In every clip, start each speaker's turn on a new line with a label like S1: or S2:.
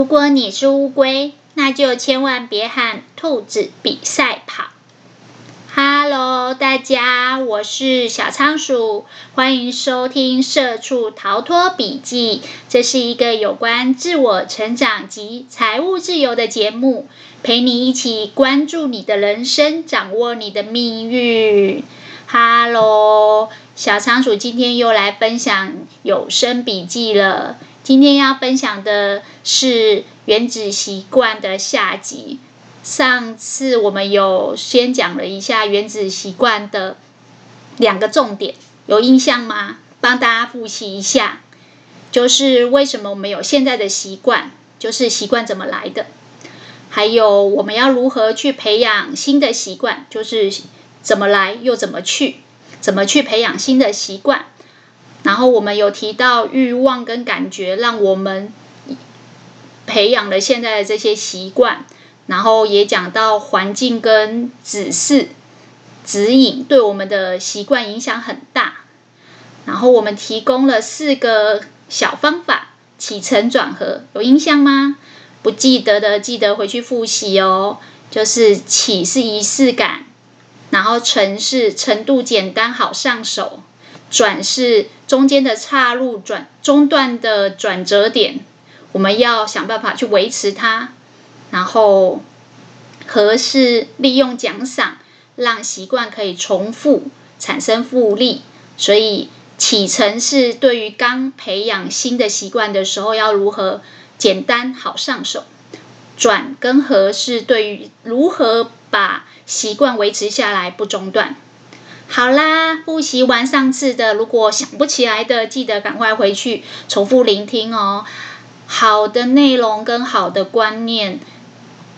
S1: 如果你是乌龟，那就千万别和兔子比赛跑。Hello，大家，我是小仓鼠，欢迎收听《社畜逃脱笔记》。这是一个有关自我成长及财务自由的节目，陪你一起关注你的人生，掌握你的命运。Hello，小仓鼠今天又来分享有声笔记了。今天要分享的是《原子习惯》的下集。上次我们有先讲了一下《原子习惯》的两个重点，有印象吗？帮大家复习一下，就是为什么我们有现在的习惯，就是习惯怎么来的，还有我们要如何去培养新的习惯，就是怎么来又怎么去，怎么去培养新的习惯。然后我们有提到欲望跟感觉，让我们培养了现在的这些习惯。然后也讲到环境跟指示、指引对我们的习惯影响很大。然后我们提供了四个小方法，起承转合，有印象吗？不记得的记得回去复习哦。就是起是仪式感，然后承是程度简单好上手。转是中间的岔路转中断的转折点，我们要想办法去维持它。然后合是利用奖赏，让习惯可以重复产生复利。所以起承是对于刚培养新的习惯的时候要如何简单好上手。转跟合是对于如何把习惯维持下来不中断。好啦，复习完上次的，如果想不起来的，记得赶快回去重复聆听哦。好的内容跟好的观念，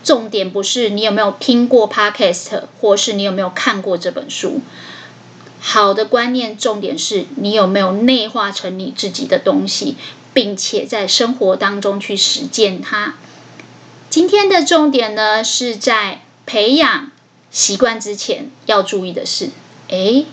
S1: 重点不是你有没有听过 Podcast，或是你有没有看过这本书。好的观念，重点是你有没有内化成你自己的东西，并且在生活当中去实践它。今天的重点呢，是在培养习惯之前要注意的事。诶，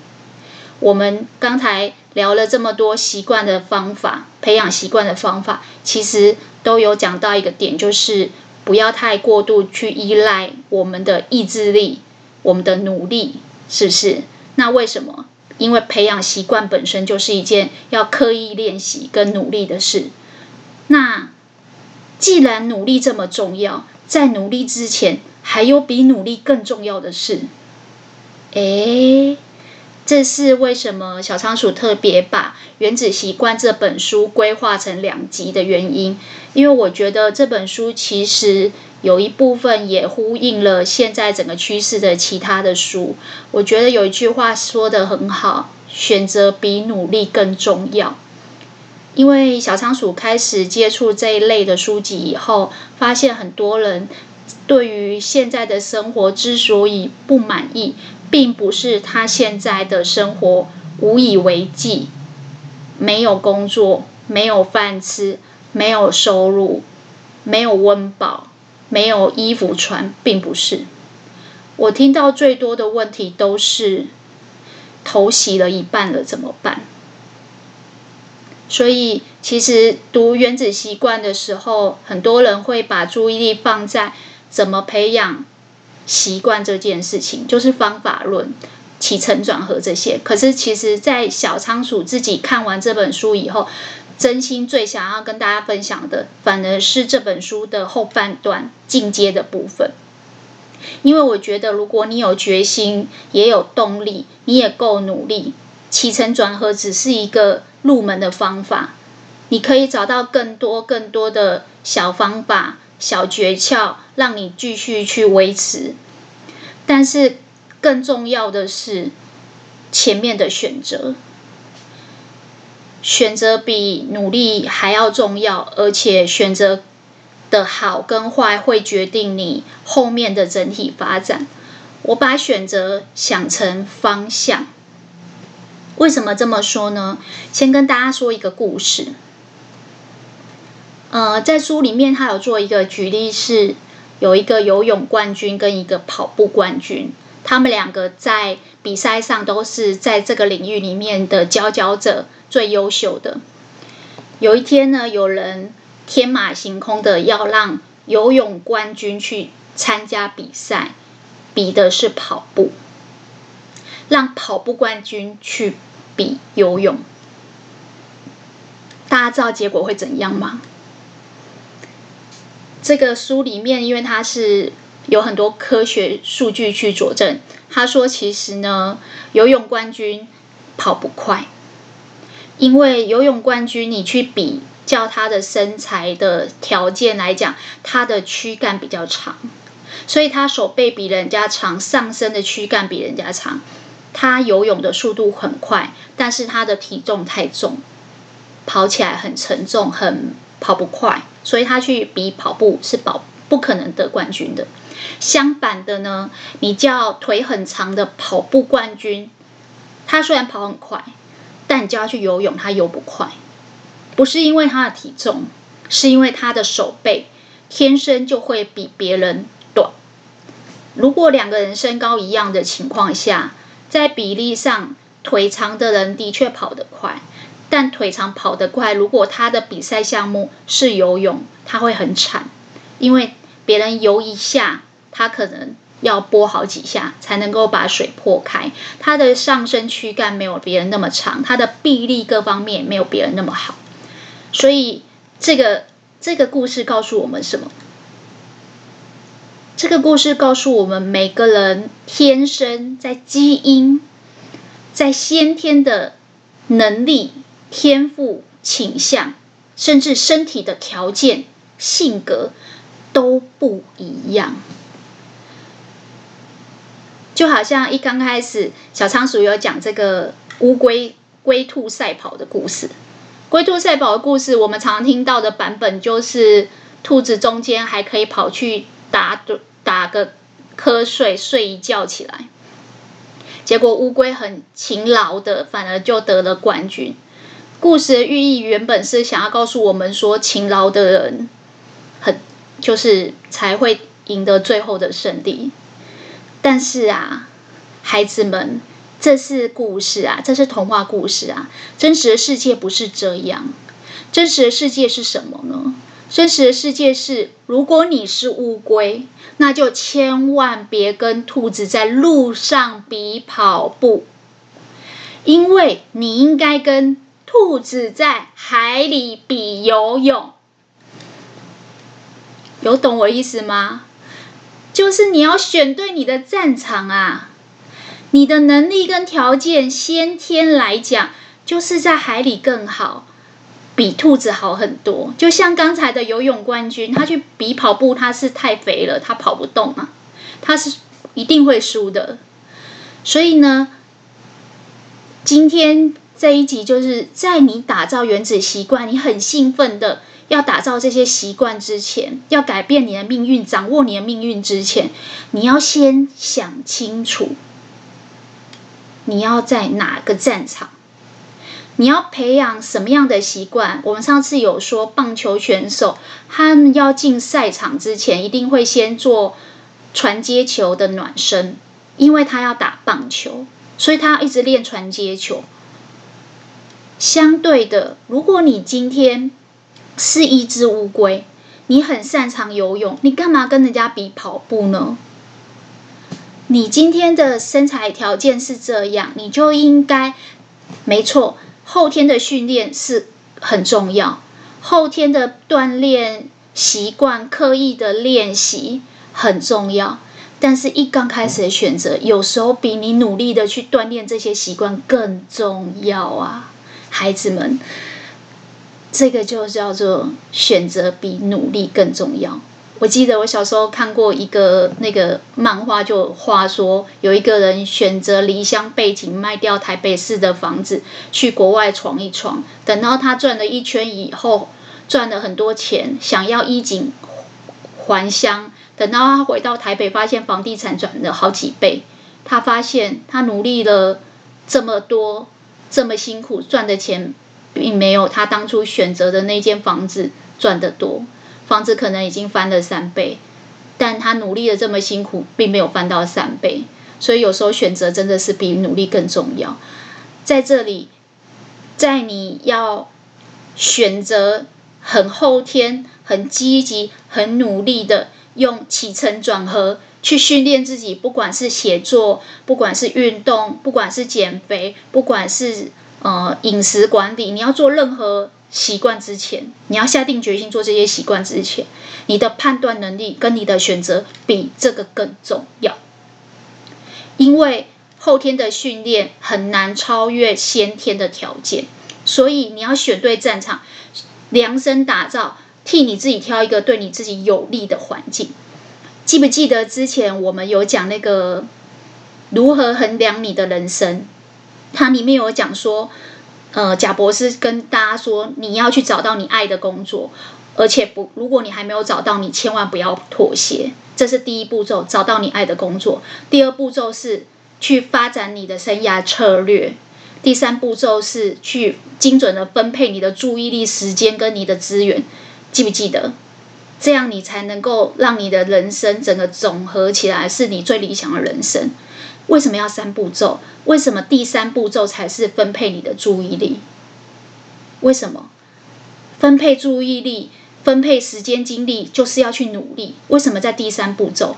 S1: 我们刚才聊了这么多习惯的方法，培养习惯的方法，其实都有讲到一个点，就是不要太过度去依赖我们的意志力、我们的努力，是不是？那为什么？因为培养习惯本身就是一件要刻意练习跟努力的事。那既然努力这么重要，在努力之前，还有比努力更重要的事。诶。这是为什么小仓鼠特别把《原子习惯》这本书规划成两集的原因，因为我觉得这本书其实有一部分也呼应了现在整个趋势的其他的书。我觉得有一句话说得很好：“选择比努力更重要。”因为小仓鼠开始接触这一类的书籍以后，发现很多人对于现在的生活之所以不满意。并不是他现在的生活无以为继，没有工作，没有饭吃，没有收入，没有温饱，没有衣服穿，并不是。我听到最多的问题都是头洗了一半了，怎么办？所以，其实读《原子习惯》的时候，很多人会把注意力放在怎么培养。习惯这件事情就是方法论、起承转合这些。可是，其实，在小仓鼠自己看完这本书以后，真心最想要跟大家分享的，反而是这本书的后半段进阶的部分。因为我觉得，如果你有决心，也有动力，你也够努力，起承转合只是一个入门的方法。你可以找到更多、更多的小方法。小诀窍，让你继续去维持。但是更重要的是前面的选择，选择比努力还要重要，而且选择的好跟坏会决定你后面的整体发展。我把选择想成方向，为什么这么说呢？先跟大家说一个故事。呃，在书里面，他有做一个举例，是有一个游泳冠军跟一个跑步冠军，他们两个在比赛上都是在这个领域里面的佼佼者，最优秀的。有一天呢，有人天马行空的要让游泳冠军去参加比赛，比的是跑步，让跑步冠军去比游泳。大家知道结果会怎样吗？这个书里面，因为它是有很多科学数据去佐证，他说其实呢，游泳冠军跑不快，因为游泳冠军你去比较他的身材的条件来讲，他的躯干比较长，所以他手背比人家长，上身的躯干比人家长，他游泳的速度很快，但是他的体重太重，跑起来很沉重，很跑不快。所以他去比跑步是保不可能得冠军的。相反的呢，你叫腿很长的跑步冠军，他虽然跑很快，但你叫他去游泳，他游不快。不是因为他的体重，是因为他的手背天生就会比别人短。如果两个人身高一样的情况下，在比例上，腿长的人的确跑得快。但腿长跑得快，如果他的比赛项目是游泳，他会很惨，因为别人游一下，他可能要拨好几下才能够把水破开。他的上身躯干没有别人那么长，他的臂力各方面没有别人那么好。所以，这个这个故事告诉我们什么？这个故事告诉我们，每个人天生在基因、在先天的能力。天赋、倾向，甚至身体的条件、性格都不一样。就好像一刚开始，小仓鼠有讲这个乌龟龟兔赛跑的故事。龟兔赛跑的故事，我们常常听到的版本就是，兔子中间还可以跑去打打个瞌睡，睡一觉起来。结果乌龟很勤劳的，反而就得了冠军。故事的寓意原本是想要告诉我们说，勤劳的人很就是才会赢得最后的胜利。但是啊，孩子们，这是故事啊，这是童话故事啊。真实的世界不是这样。真实的世界是什么呢？真实的世界是，如果你是乌龟，那就千万别跟兔子在路上比跑步，因为你应该跟。兔子在海里比游泳，有懂我意思吗？就是你要选对你的战场啊！你的能力跟条件，先天来讲，就是在海里更好，比兔子好很多。就像刚才的游泳冠军，他去比跑步，他是太肥了，他跑不动啊，他是一定会输的。所以呢，今天。这一集就是在你打造原子习惯，你很兴奋的要打造这些习惯之前，要改变你的命运，掌握你的命运之前，你要先想清楚，你要在哪个战场，你要培养什么样的习惯。我们上次有说，棒球选手他们要进赛场之前，一定会先做传接球的暖身，因为他要打棒球，所以他要一直练传接球。相对的，如果你今天是一只乌龟，你很擅长游泳，你干嘛跟人家比跑步呢？你今天的身材条件是这样，你就应该，没错，后天的训练是很重要，后天的锻炼习惯、刻意的练习很重要，但是一刚开始的选择，有时候比你努力的去锻炼这些习惯更重要啊。孩子们，这个就叫做选择比努力更重要。我记得我小时候看过一个那个漫画，就话说有一个人选择离乡背井，卖掉台北市的房子，去国外闯一闯。等到他转了一圈以后，赚了很多钱，想要衣锦还乡。等到他回到台北，发现房地产转了好几倍。他发现他努力了这么多。这么辛苦赚的钱，并没有他当初选择的那间房子赚得多。房子可能已经翻了三倍，但他努力的这么辛苦，并没有翻到三倍。所以有时候选择真的是比努力更重要。在这里，在你要选择很后天、很积极、很努力的用起承转合去训练自己，不管是写作，不管是运动，不管是减肥，不管是呃饮食管理，你要做任何习惯之前，你要下定决心做这些习惯之前，你的判断能力跟你的选择比这个更重要，因为后天的训练很难超越先天的条件，所以你要选对战场。量身打造，替你自己挑一个对你自己有利的环境。记不记得之前我们有讲那个如何衡量你的人生？它里面有讲说，呃，贾博士跟大家说，你要去找到你爱的工作，而且不，如果你还没有找到，你千万不要妥协。这是第一步骤，找到你爱的工作。第二步骤是去发展你的生涯策略。第三步骤是去精准的分配你的注意力、时间跟你的资源，记不记得？这样你才能够让你的人生整个总和起来是你最理想的人生。为什么要三步骤？为什么第三步骤才是分配你的注意力？为什么？分配注意力、分配时间、精力，就是要去努力。为什么在第三步骤？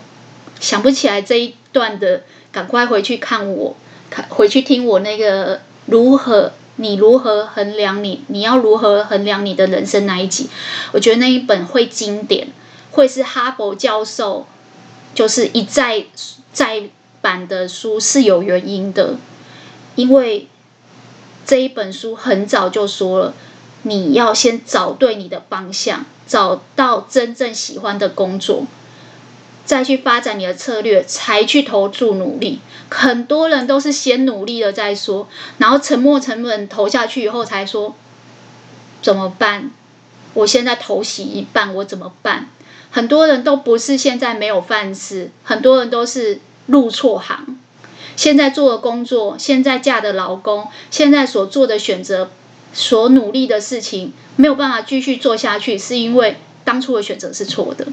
S1: 想不起来这一段的，赶快回去看我，看回去听我那个。如何？你如何衡量你？你要如何衡量你的人生那一集？我觉得那一本会经典，会是哈佛教授就是一再再版的书是有原因的，因为这一本书很早就说了，你要先找对你的方向，找到真正喜欢的工作。再去发展你的策略，才去投注努力。很多人都是先努力了再说，然后沉没成本投下去以后才说怎么办？我现在投洗一半，我怎么办？很多人都不是现在没有饭吃，很多人都是入错行。现在做的工作，现在嫁的老公，现在所做的选择，所努力的事情，没有办法继续做下去，是因为当初的选择是错的。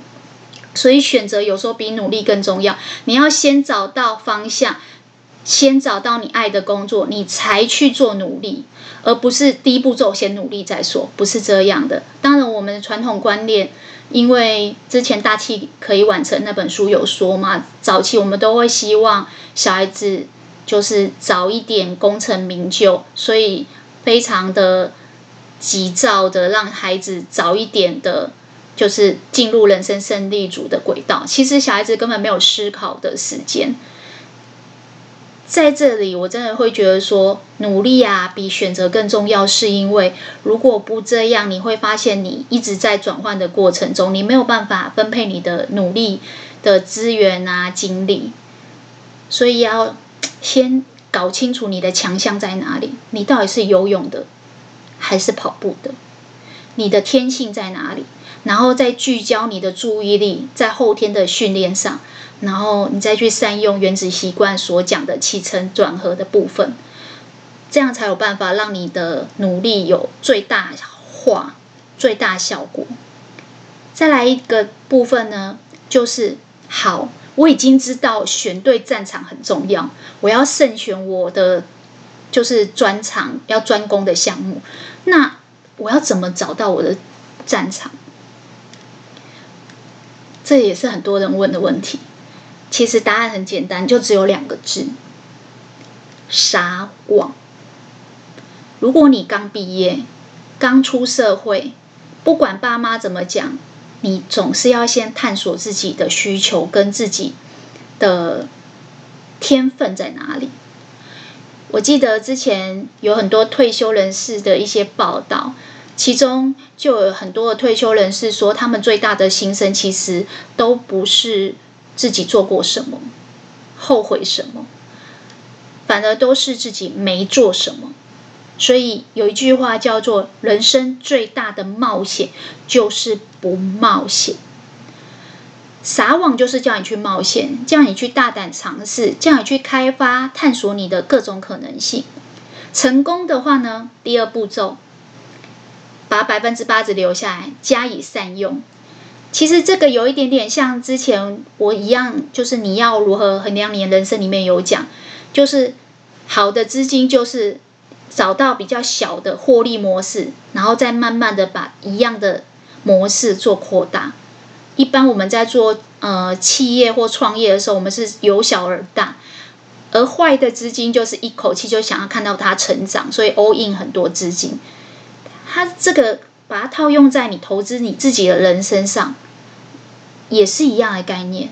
S1: 所以选择有时候比努力更重要。你要先找到方向，先找到你爱的工作，你才去做努力，而不是第一步骤先努力再说，不是这样的。当然，我们的传统观念，因为之前大器可以晚成那本书有说嘛，早期我们都会希望小孩子就是早一点功成名就，所以非常的急躁的让孩子早一点的。就是进入人生胜利组的轨道。其实小孩子根本没有思考的时间。在这里，我真的会觉得说，努力啊比选择更重要。是因为如果不这样，你会发现你一直在转换的过程中，你没有办法分配你的努力的资源啊精力。所以要先搞清楚你的强项在哪里。你到底是游泳的，还是跑步的？你的天性在哪里？然后再聚焦你的注意力在后天的训练上，然后你再去善用原子习惯所讲的起承转合的部分，这样才有办法让你的努力有最大化、最大效果。再来一个部分呢，就是好，我已经知道选对战场很重要，我要慎选我的就是专长要专攻的项目。那我要怎么找到我的战场？这也是很多人问的问题。其实答案很简单，就只有两个字：撒网。如果你刚毕业、刚出社会，不管爸妈怎么讲，你总是要先探索自己的需求跟自己的天分在哪里。我记得之前有很多退休人士的一些报道。其中就有很多的退休人士说，他们最大的心声其实都不是自己做过什么、后悔什么，反而都是自己没做什么。所以有一句话叫做：“人生最大的冒险就是不冒险。”撒网就是叫你去冒险，叫你去大胆尝试，叫你去开发、探索你的各种可能性。成功的话呢，第二步骤。把百分之八十留下来，加以善用。其实这个有一点点像之前我一样，就是你要如何衡量你人生里面有讲，就是好的资金就是找到比较小的获利模式，然后再慢慢的把一样的模式做扩大。一般我们在做呃企业或创业的时候，我们是由小而大，而坏的资金就是一口气就想要看到它成长，所以 all in 很多资金。它这个把它套用在你投资你自己的人身上，也是一样的概念。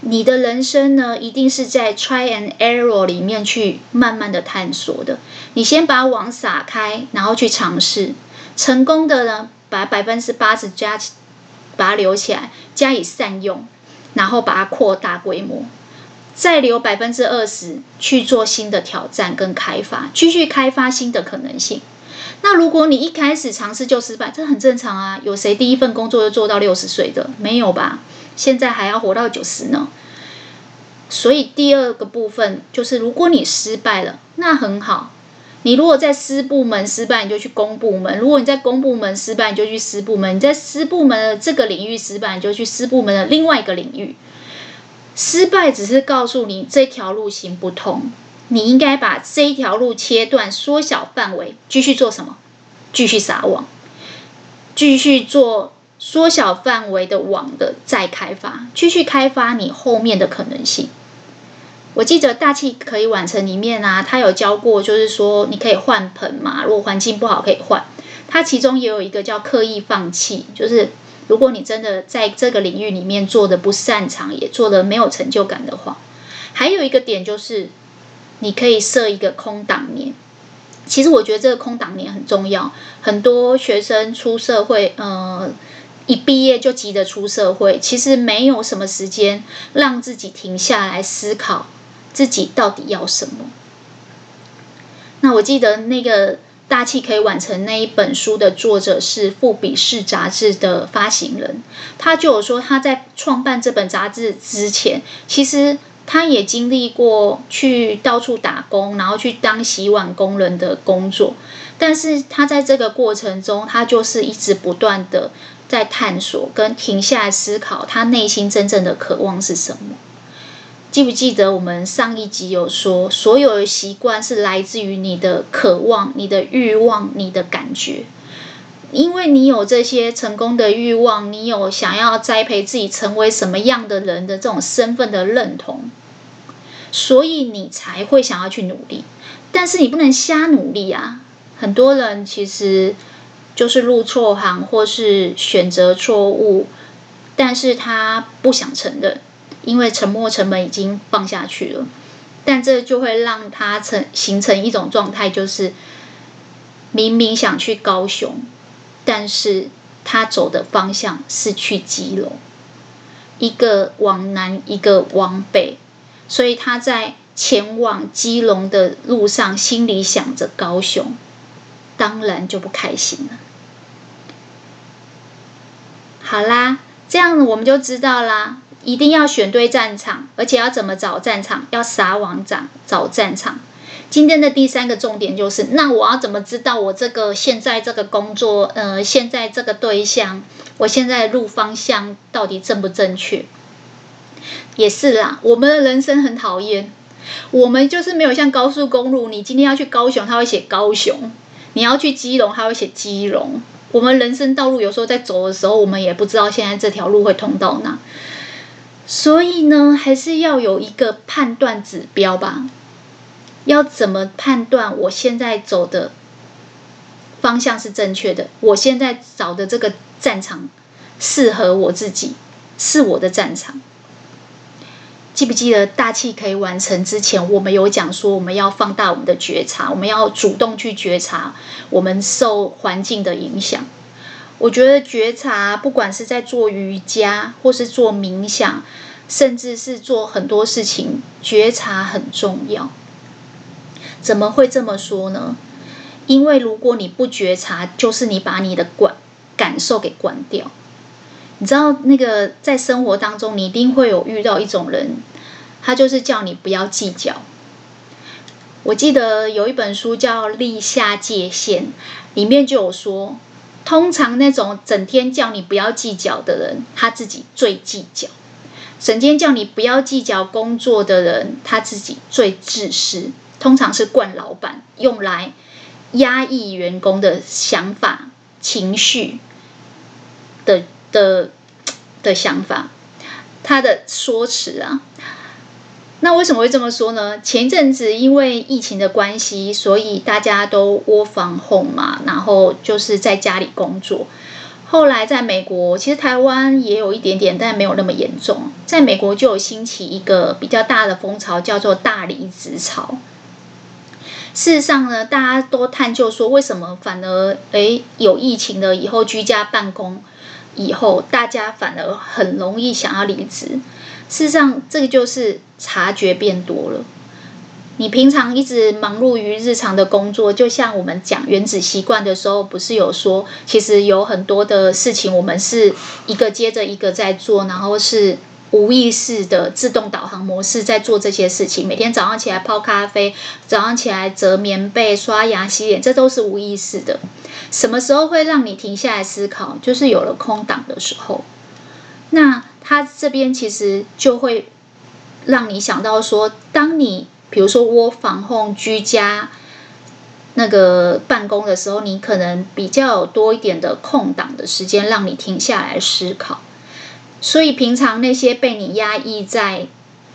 S1: 你的人生呢，一定是在 try and error 里面去慢慢的探索的。你先把网撒开，然后去尝试，成功的呢，把百分之八十加起。把它留起来，加以善用，然后把它扩大规模，再留百分之二十去做新的挑战跟开发，继续开发新的可能性。那如果你一开始尝试就失败，这很正常啊。有谁第一份工作就做到六十岁的？没有吧？现在还要活到九十呢。所以第二个部分就是，如果你失败了，那很好。你如果在私部门失败，你就去公部门；如果你在公部门失败，你就去私部门；你在私部门的这个领域失败，你就去私部门的另外一个领域。失败只是告诉你这条路行不通，你应该把这一条路切断，缩小范围，继续做什么？继续撒网，继续做缩小范围的网的再开发，继续开发你后面的可能性。我记得大器可以完成里面啊，他有教过，就是说你可以换盆嘛，如果环境不好可以换。他其中也有一个叫刻意放弃，就是如果你真的在这个领域里面做的不擅长，也做的没有成就感的话，还有一个点就是你可以设一个空档年。其实我觉得这个空档年很重要，很多学生出社会，呃，一毕业就急着出社会，其实没有什么时间让自己停下来思考。自己到底要什么？那我记得那个大器可以晚成那一本书的作者是富比士杂志的发行人，他就有说他在创办这本杂志之前，其实他也经历过去到处打工，然后去当洗碗工人的工作，但是他在这个过程中，他就是一直不断的在探索跟停下来思考，他内心真正的渴望是什么。记不记得我们上一集有说，所有的习惯是来自于你的渴望、你的欲望、你的感觉。因为你有这些成功的欲望，你有想要栽培自己成为什么样的人的这种身份的认同，所以你才会想要去努力。但是你不能瞎努力啊！很多人其实就是入错行，或是选择错误，但是他不想承认。因为沉没成本已经放下去了，但这就会让他成形成一种状态，就是明明想去高雄，但是他走的方向是去基隆，一个往南，一个往北，所以他在前往基隆的路上，心里想着高雄，当然就不开心了。好啦，这样我们就知道啦。一定要选对战场，而且要怎么找战场？要撒网找找战场。今天的第三个重点就是，那我要怎么知道我这个现在这个工作，呃，现在这个对象，我现在路方向到底正不正确？也是啦，我们的人生很讨厌，我们就是没有像高速公路，你今天要去高雄，他会写高雄；你要去基隆，他会写基隆。我们人生道路有时候在走的时候，我们也不知道现在这条路会通到哪。所以呢，还是要有一个判断指标吧。要怎么判断我现在走的方向是正确的？我现在找的这个战场适合我自己，是我的战场。记不记得大器可以完成之前，我们有讲说，我们要放大我们的觉察，我们要主动去觉察我们受环境的影响。我觉得觉察，不管是在做瑜伽，或是做冥想，甚至是做很多事情，觉察很重要。怎么会这么说呢？因为如果你不觉察，就是你把你的感感受给关掉。你知道，那个在生活当中，你一定会有遇到一种人，他就是叫你不要计较。我记得有一本书叫《立下界限》，里面就有说。通常那种整天叫你不要计较的人，他自己最计较；整天叫你不要计较工作的人，他自己最自私。通常是惯老板用来压抑员工的想法、情绪的的想法，他的说辞啊。那为什么会这么说呢？前一阵子因为疫情的关系，所以大家都 work from home 嘛，然后就是在家里工作。后来在美国，其实台湾也有一点点，但没有那么严重。在美国就有兴起一个比较大的风潮，叫做大离职潮。事实上呢，大家都探究说，为什么反而诶有疫情了以后，居家办公以后，大家反而很容易想要离职。事实上，这个就是察觉变多了。你平常一直忙碌于日常的工作，就像我们讲原子习惯的时候，不是有说，其实有很多的事情，我们是一个接着一个在做，然后是无意识的自动导航模式在做这些事情。每天早上起来泡咖啡，早上起来折棉被、刷牙、洗脸，这都是无意识的。什么时候会让你停下来思考？就是有了空档的时候。那他这边其实就会让你想到说，当你比如说窝房后居家那个办公的时候，你可能比较多一点的空档的时间，让你停下来思考。所以平常那些被你压抑在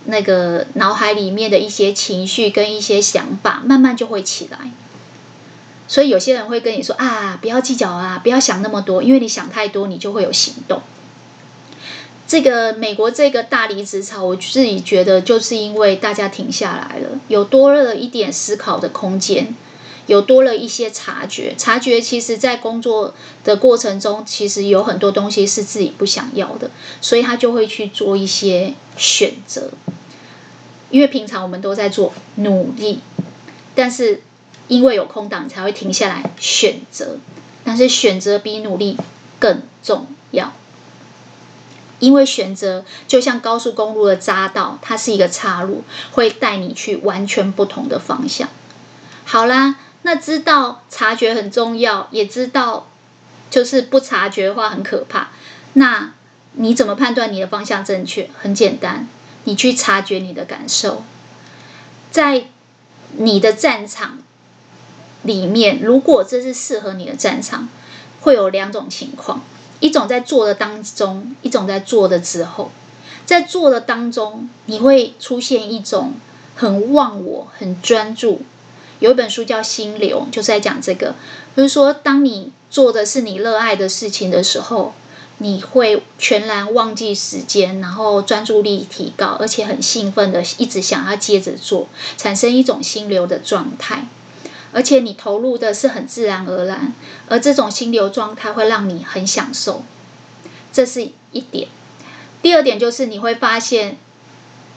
S1: 那个脑海里面的一些情绪跟一些想法，慢慢就会起来。所以有些人会跟你说啊，不要计较啊，不要想那么多，因为你想太多，你就会有行动。这个美国这个大离职潮，我自己觉得就是因为大家停下来了，有多了一点思考的空间，有多了一些察觉。察觉其实在工作的过程中，其实有很多东西是自己不想要的，所以他就会去做一些选择。因为平常我们都在做努力，但是因为有空档，才会停下来选择。但是选择比努力更重要。因为选择就像高速公路的匝道，它是一个岔路，会带你去完全不同的方向。好啦，那知道察觉很重要，也知道就是不察觉的话很可怕。那你怎么判断你的方向正确？很简单，你去察觉你的感受，在你的战场里面，如果这是适合你的战场，会有两种情况。一种在做的当中，一种在做的之后。在做的当中，你会出现一种很忘我、很专注。有一本书叫《心流》，就是在讲这个，就是说，当你做的是你热爱的事情的时候，你会全然忘记时间，然后专注力提高，而且很兴奋的一直想要接着做，产生一种心流的状态。而且你投入的是很自然而然，而这种心流状态会让你很享受，这是一点。第二点就是你会发现，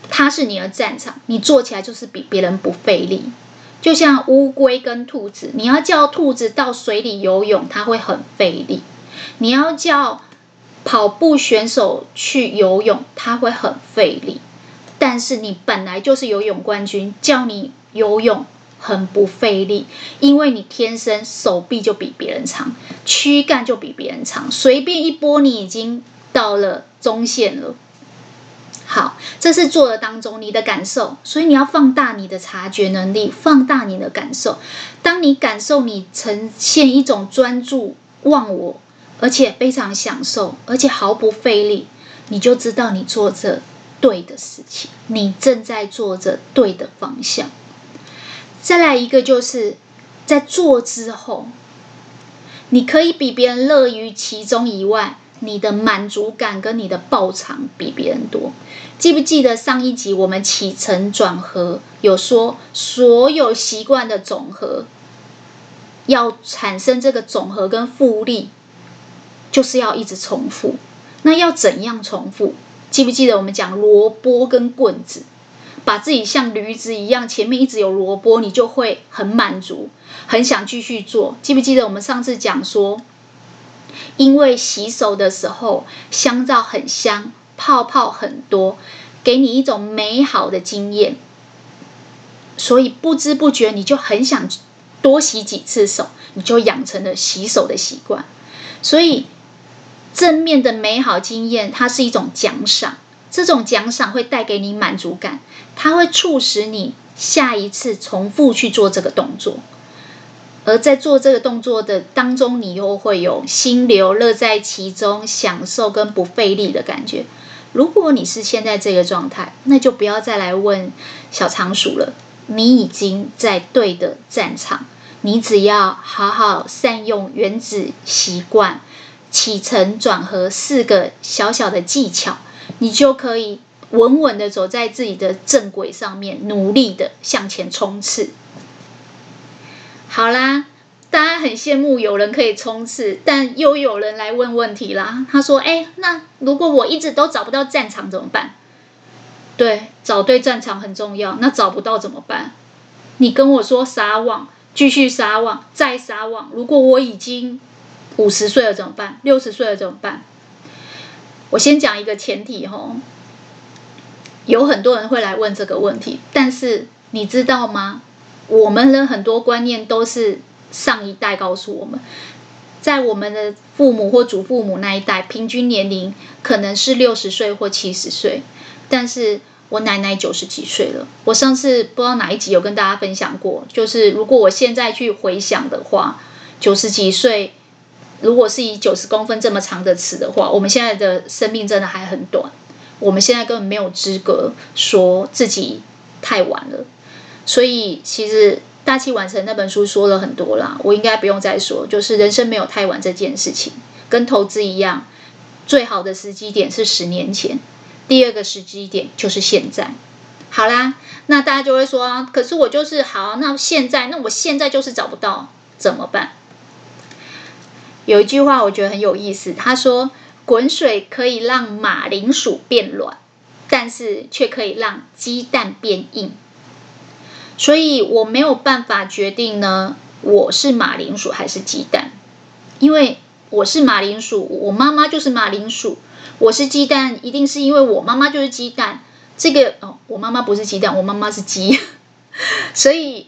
S1: 它是你的战场，你做起来就是比别人不费力。就像乌龟跟兔子，你要叫兔子到水里游泳，它会很费力；你要叫跑步选手去游泳，它会很费力。但是你本来就是游泳冠军，叫你游泳。很不费力，因为你天生手臂就比别人长，躯干就比别人长，随便一拨你已经到了中线了。好，这是做的当中你的感受，所以你要放大你的察觉能力，放大你的感受。当你感受你呈现一种专注、忘我，而且非常享受，而且毫不费力，你就知道你做着对的事情，你正在做着对的方向。再来一个，就是在做之后，你可以比别人乐于其中以外，你的满足感跟你的报偿比别人多。记不记得上一集我们起承转合有说，所有习惯的总和要产生这个总和跟复利，就是要一直重复。那要怎样重复？记不记得我们讲萝卜跟棍子？把自己像驴子一样，前面一直有萝卜，你就会很满足，很想继续做。记不记得我们上次讲说，因为洗手的时候香皂很香，泡泡很多，给你一种美好的经验，所以不知不觉你就很想多洗几次手，你就养成了洗手的习惯。所以正面的美好经验，它是一种奖赏。这种奖赏会带给你满足感，它会促使你下一次重复去做这个动作。而在做这个动作的当中，你又会有心流、乐在其中、享受跟不费力的感觉。如果你是现在这个状态，那就不要再来问小仓鼠了。你已经在对的战场，你只要好好善用原子习惯、起承转合四个小小的技巧，你就可以稳稳的走在自己的正轨上面，努力的向前冲刺。好啦，大家很羡慕有人可以冲刺，但又有人来问问题啦。他说：“哎，那如果我一直都找不到战场怎么办？”对，找对战场很重要。那找不到怎么办？你跟我说撒网，继续撒网，再撒网。如果我已经五十岁了怎么办？六十岁了怎么办？我先讲一个前提吼，有很多人会来问这个问题，但是你知道吗？我们的很多观念都是上一代告诉我们，在我们的父母或祖父母那一代，平均年龄可能是六十岁或七十岁，但是我奶奶九十几岁了。我上次不知道哪一集有跟大家分享过，就是如果我现在去回想的话，九十几岁，如果是以九十公分这么长的尺的话，我们现在的生命真的还很短，我们现在根本没有资格说自己太晚了。所以，其实《大器晚成》那本书说了很多啦，我应该不用再说。就是人生没有太晚这件事情，跟投资一样，最好的时机点是十年前，第二个时机点就是现在。好啦，那大家就会说，可是我就是好，那现在，那我现在就是找不到，怎么办？有一句话我觉得很有意思，他说：“滚水可以让马铃薯变软，但是却可以让鸡蛋变硬。”所以我没有办法决定呢，我是马铃薯还是鸡蛋，因为我是马铃薯，我妈妈就是马铃薯；我是鸡蛋，一定是因为我妈妈就是鸡蛋。这个哦，我妈妈不是鸡蛋，我妈妈是鸡，所以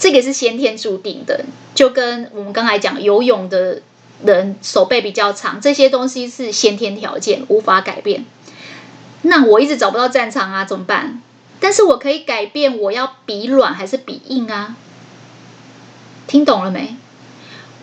S1: 这个是先天注定的。就跟我们刚才讲游泳的人手背比较长，这些东西是先天条件，无法改变。那我一直找不到战场啊，怎么办？但是我可以改变，我要比软还是比硬啊？听懂了没？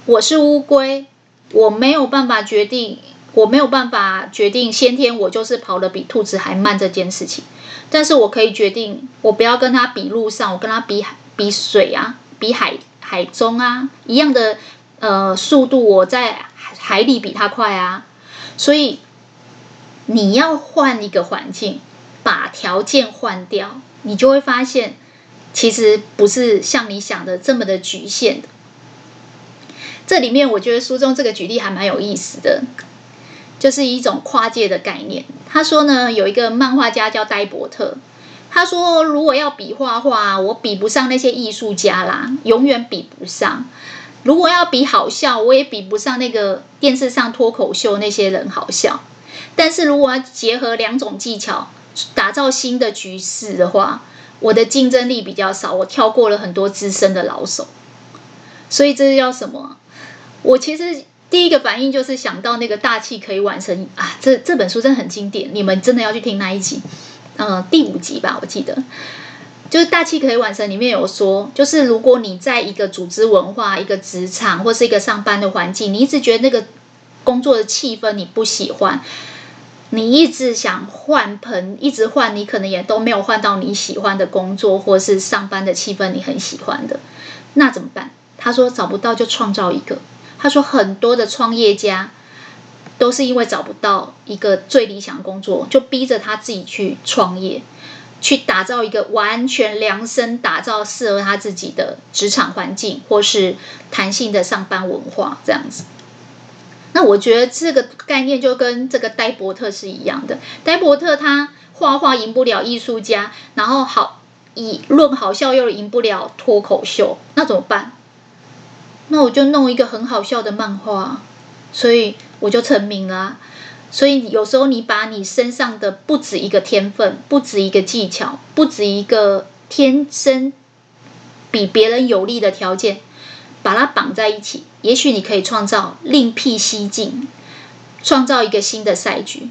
S1: 我是乌龟，我没有办法决定，我没有办法决定先天我就是跑得比兔子还慢这件事情。但是我可以决定，我不要跟他比路上，我跟他比、比水啊，比海海中啊一样的呃速度，我在海里比他快啊。所以你要换一个环境。把条件换掉，你就会发现，其实不是像你想的这么的局限的。这里面我觉得书中这个举例还蛮有意思的，就是一种跨界的概念。他说呢，有一个漫画家叫戴伯特，他说如果要比画画，我比不上那些艺术家啦，永远比不上。如果要比好笑，我也比不上那个电视上脱口秀那些人好笑。但是如果要结合两种技巧，打造新的局势的话，我的竞争力比较少，我跳过了很多资深的老手，所以这是叫什么？我其实第一个反应就是想到那个大器可以完成啊，这这本书真的很经典，你们真的要去听那一集，嗯、呃，第五集吧，我记得，就是大器可以完成里面有说，就是如果你在一个组织文化、一个职场或是一个上班的环境，你一直觉得那个工作的气氛你不喜欢。你一直想换盆，一直换，你可能也都没有换到你喜欢的工作，或是上班的气氛你很喜欢的，那怎么办？他说找不到就创造一个。他说很多的创业家都是因为找不到一个最理想的工作，就逼着他自己去创业，去打造一个完全量身打造适合他自己的职场环境，或是弹性的上班文化这样子。那我觉得这个概念就跟这个戴伯特是一样的。戴伯特他画画赢不了艺术家，然后好以论好笑又赢不了脱口秀，那怎么办？那我就弄一个很好笑的漫画，所以我就成名了啊。所以有时候你把你身上的不止一个天分，不止一个技巧，不止一个天生比别人有利的条件。把它绑在一起，也许你可以创造另辟蹊径，创造一个新的赛局。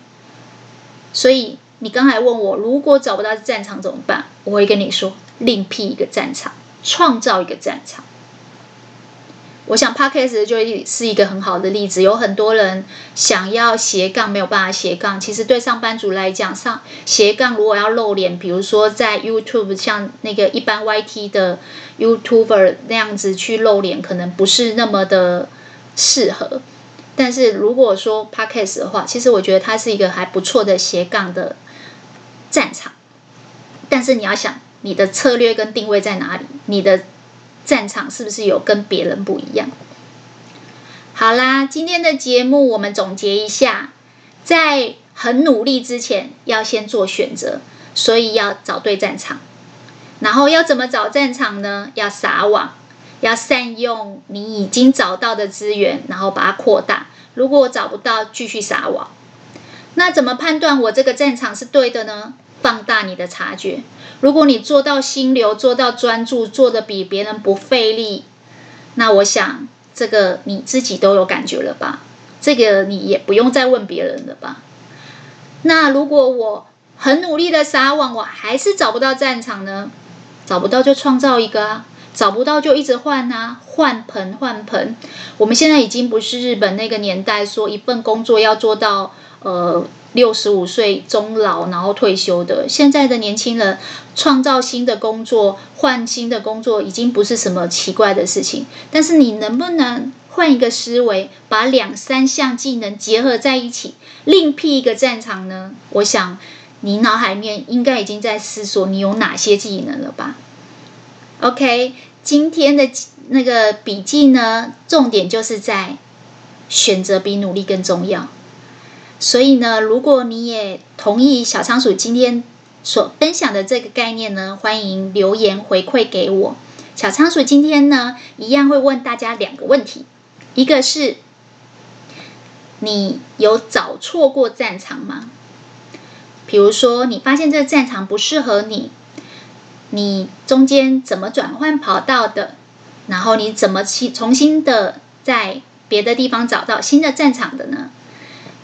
S1: 所以你刚才问我，如果找不到战场怎么办？我会跟你说，另辟一个战场，创造一个战场。我想 Podcast 就是一个很好的例子。有很多人想要斜杠，没有办法斜杠。其实对上班族来讲，上斜杠如果要露脸，比如说在 YouTube 像那个一般 YT 的 YouTuber 那样子去露脸，可能不是那么的适合。但是如果说 Podcast 的话，其实我觉得它是一个还不错的斜杠的战场。但是你要想，你的策略跟定位在哪里？你的战场是不是有跟别人不一样？好啦，今天的节目我们总结一下，在很努力之前要先做选择，所以要找对战场。然后要怎么找战场呢？要撒网，要善用你已经找到的资源，然后把它扩大。如果我找不到，继续撒网。那怎么判断我这个战场是对的呢？放大你的察觉。如果你做到心流，做到专注，做得比别人不费力，那我想这个你自己都有感觉了吧？这个你也不用再问别人了吧？那如果我很努力的撒网，我还是找不到战场呢？找不到就创造一个啊，找不到就一直换啊，换盆换盆。我们现在已经不是日本那个年代，说一份工作要做到呃。六十五岁终老，然后退休的。现在的年轻人创造新的工作，换新的工作，已经不是什么奇怪的事情。但是你能不能换一个思维，把两三项技能结合在一起，另辟一个战场呢？我想你脑海里面应该已经在思索你有哪些技能了吧？OK，今天的那个笔记呢，重点就是在选择比努力更重要。所以呢，如果你也同意小仓鼠今天所分享的这个概念呢，欢迎留言回馈给我。小仓鼠今天呢，一样会问大家两个问题：一个是，你有找错过战场吗？比如说，你发现这个战场不适合你，你中间怎么转换跑道的？然后你怎么去重新的在别的地方找到新的战场的呢？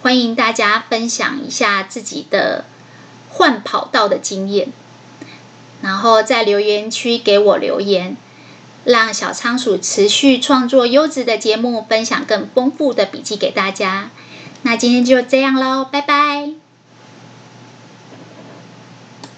S1: 欢迎大家分享一下自己的换跑道的经验，然后在留言区给我留言，让小仓鼠持续创作优质的节目，分享更丰富的笔记给大家。那今天就这样喽，拜拜。